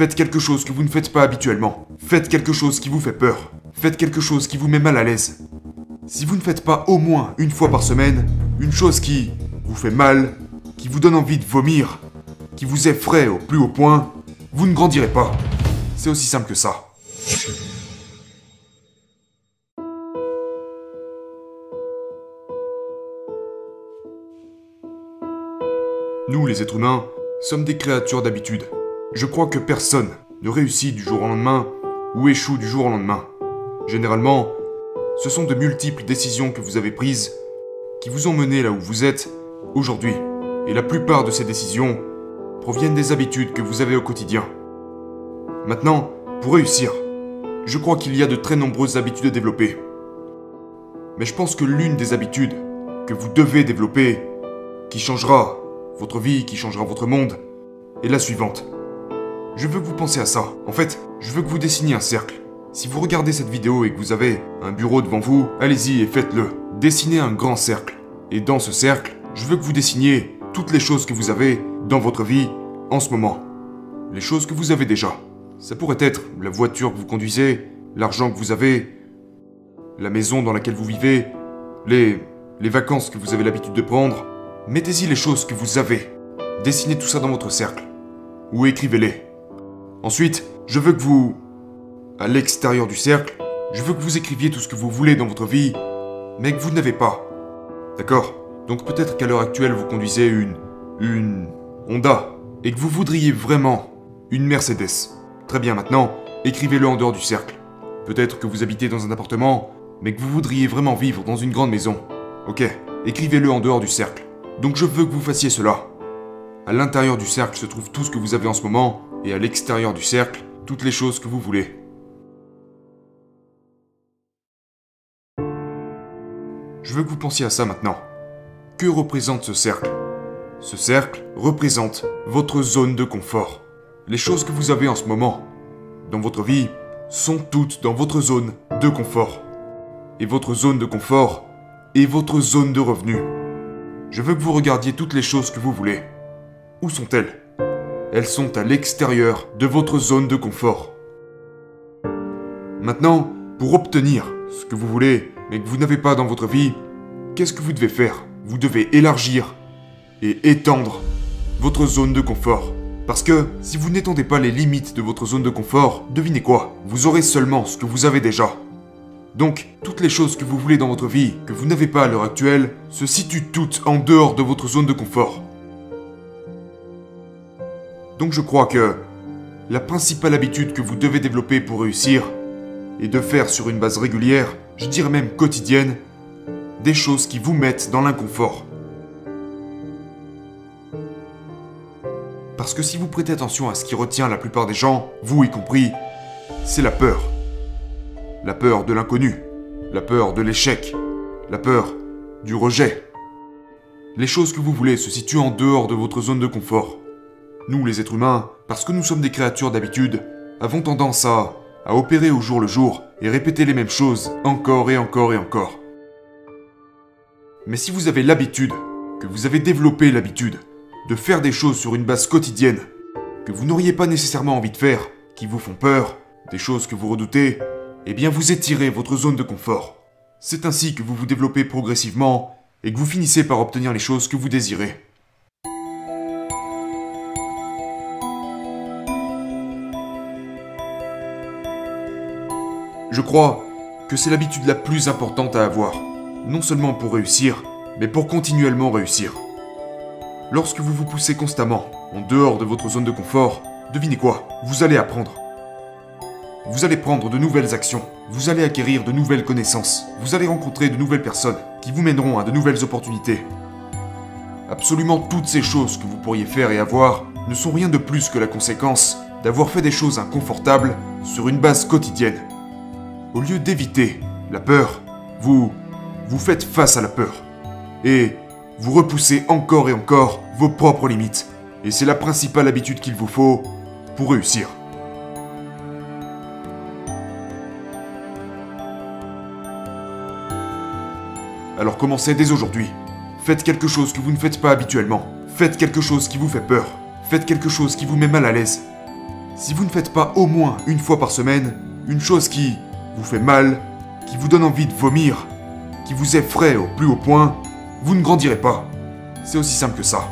Faites quelque chose que vous ne faites pas habituellement. Faites quelque chose qui vous fait peur. Faites quelque chose qui vous met mal à l'aise. Si vous ne faites pas au moins une fois par semaine une chose qui vous fait mal, qui vous donne envie de vomir, qui vous effraie au plus haut point, vous ne grandirez pas. C'est aussi simple que ça. Nous, les êtres humains, sommes des créatures d'habitude. Je crois que personne ne réussit du jour au lendemain ou échoue du jour au lendemain. Généralement, ce sont de multiples décisions que vous avez prises qui vous ont mené là où vous êtes aujourd'hui. Et la plupart de ces décisions proviennent des habitudes que vous avez au quotidien. Maintenant, pour réussir, je crois qu'il y a de très nombreuses habitudes à développer. Mais je pense que l'une des habitudes que vous devez développer, qui changera votre vie, qui changera votre monde, est la suivante. Je veux que vous pensiez à ça. En fait, je veux que vous dessiniez un cercle. Si vous regardez cette vidéo et que vous avez un bureau devant vous, allez-y et faites-le. Dessinez un grand cercle. Et dans ce cercle, je veux que vous dessiniez toutes les choses que vous avez dans votre vie en ce moment. Les choses que vous avez déjà. Ça pourrait être la voiture que vous conduisez, l'argent que vous avez, la maison dans laquelle vous vivez, les, les vacances que vous avez l'habitude de prendre. Mettez-y les choses que vous avez. Dessinez tout ça dans votre cercle. Ou écrivez-les. Ensuite, je veux que vous... À l'extérieur du cercle, je veux que vous écriviez tout ce que vous voulez dans votre vie, mais que vous n'avez pas. D'accord? Donc peut-être qu'à l'heure actuelle, vous conduisez une... une... Honda, et que vous voudriez vraiment une Mercedes. Très bien, maintenant, écrivez-le en dehors du cercle. Peut-être que vous habitez dans un appartement, mais que vous voudriez vraiment vivre dans une grande maison. Ok, écrivez-le en dehors du cercle. Donc je veux que vous fassiez cela. À l'intérieur du cercle se trouve tout ce que vous avez en ce moment, et à l'extérieur du cercle, toutes les choses que vous voulez. Je veux que vous pensiez à ça maintenant. Que représente ce cercle? Ce cercle représente votre zone de confort. Les choses que vous avez en ce moment, dans votre vie, sont toutes dans votre zone de confort. Et votre zone de confort est votre zone de revenu. Je veux que vous regardiez toutes les choses que vous voulez. Où sont-elles? Elles sont à l'extérieur de votre zone de confort. Maintenant, pour obtenir ce que vous voulez, mais que vous n'avez pas dans votre vie, qu'est-ce que vous devez faire? Vous devez élargir et étendre votre zone de confort. Parce que si vous n'étendez pas les limites de votre zone de confort, devinez quoi? Vous aurez seulement ce que vous avez déjà. Donc, toutes les choses que vous voulez dans votre vie, que vous n'avez pas à l'heure actuelle, se situent toutes en dehors de votre zone de confort. Donc je crois que la principale habitude que vous devez développer pour réussir est de faire sur une base régulière, je dirais même quotidienne, des choses qui vous mettent dans l'inconfort. Parce que si vous prêtez attention à ce qui retient la plupart des gens, vous y compris, c'est la peur. La peur de l'inconnu, la peur de l'échec, la peur du rejet. Les choses que vous voulez se situent en dehors de votre zone de confort. Nous, les êtres humains, parce que nous sommes des créatures d'habitude, avons tendance à, à opérer au jour le jour et répéter les mêmes choses encore et encore et encore. Mais si vous avez l'habitude, que vous avez développé l'habitude, de faire des choses sur une base quotidienne, que vous n'auriez pas nécessairement envie de faire, qui vous font peur, des choses que vous redoutez, eh bien vous étirez votre zone de confort. C'est ainsi que vous vous développez progressivement et que vous finissez par obtenir les choses que vous désirez. Je crois que c'est l'habitude la plus importante à avoir, non seulement pour réussir, mais pour continuellement réussir. Lorsque vous vous poussez constamment en dehors de votre zone de confort, devinez quoi Vous allez apprendre. Vous allez prendre de nouvelles actions, vous allez acquérir de nouvelles connaissances, vous allez rencontrer de nouvelles personnes qui vous mèneront à de nouvelles opportunités. Absolument toutes ces choses que vous pourriez faire et avoir ne sont rien de plus que la conséquence d'avoir fait des choses inconfortables sur une base quotidienne. Au lieu d'éviter la peur, vous vous faites face à la peur. Et vous repoussez encore et encore vos propres limites. Et c'est la principale habitude qu'il vous faut pour réussir. Alors commencez dès aujourd'hui. Faites quelque chose que vous ne faites pas habituellement. Faites quelque chose qui vous fait peur. Faites quelque chose qui vous met mal à l'aise. Si vous ne faites pas au moins une fois par semaine une chose qui vous fait mal, qui vous donne envie de vomir, qui vous effraie au plus haut point, vous ne grandirez pas. C'est aussi simple que ça.